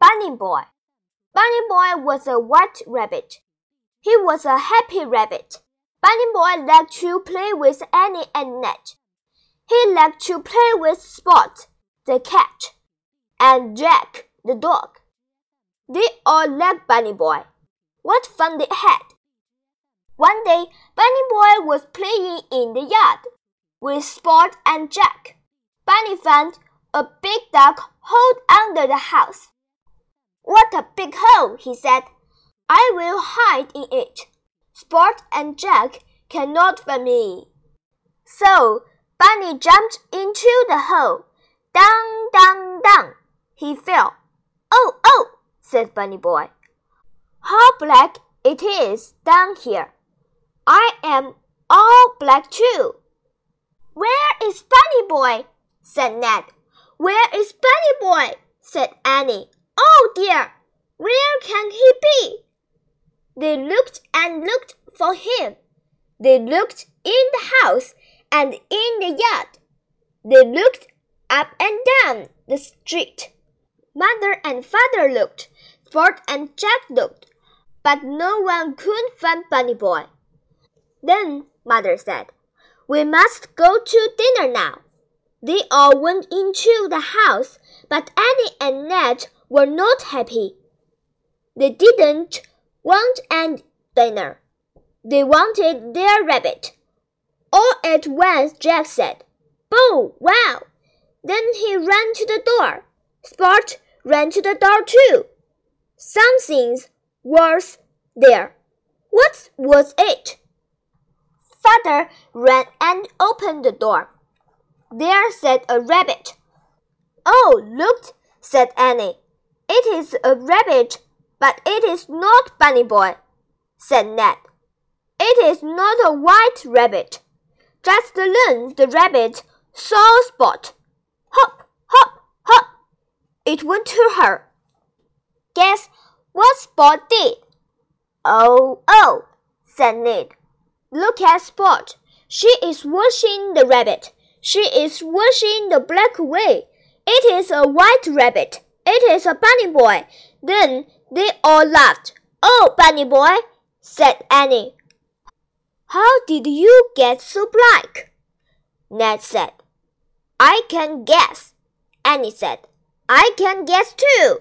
Bunny Boy. Bunny Boy was a white rabbit. He was a happy rabbit. Bunny Boy liked to play with Annie and Ned. He liked to play with Spot, the cat, and Jack, the dog. They all liked Bunny Boy. What fun they had! One day, Bunny Boy was playing in the yard with Spot and Jack. Bunny found a big duck hole under the house. Big hole, he said. I will hide in it. Spot and Jack cannot find me. So Bunny jumped into the hole. Down, down, down. He fell. Oh, oh, said Bunny Boy. How black it is down here. I am all black too. Where is Bunny Boy? said Ned. Where is Bunny Boy? said Annie. Oh dear, where can he be? They looked and looked for him. They looked in the house and in the yard. They looked up and down the street. Mother and father looked. Spot and Jack looked. But no one could find Bunny Boy. Then Mother said, We must go to dinner now. They all went into the house, but Annie and Ned were not happy. They didn't want any dinner. They wanted their rabbit. All at once Jack said, Boo! Wow! Then he ran to the door. Spot ran to the door too. Something was there. What was it? Father ran and opened the door. There sat a rabbit. Oh, look, said Annie. It is a rabbit, but it is not Bunny Boy, said Ned. It is not a white rabbit. Just then the rabbit saw Spot. Hop, hop, hop. It went to her. Guess what Spot did? Oh, oh, said Ned. Look at Spot. She is washing the rabbit. She is washing the black away. It is a white rabbit. It is a bunny boy. Then they all laughed. Oh, bunny boy, said Annie. How did you get so black? Ned said. I can guess. Annie said. I can guess too.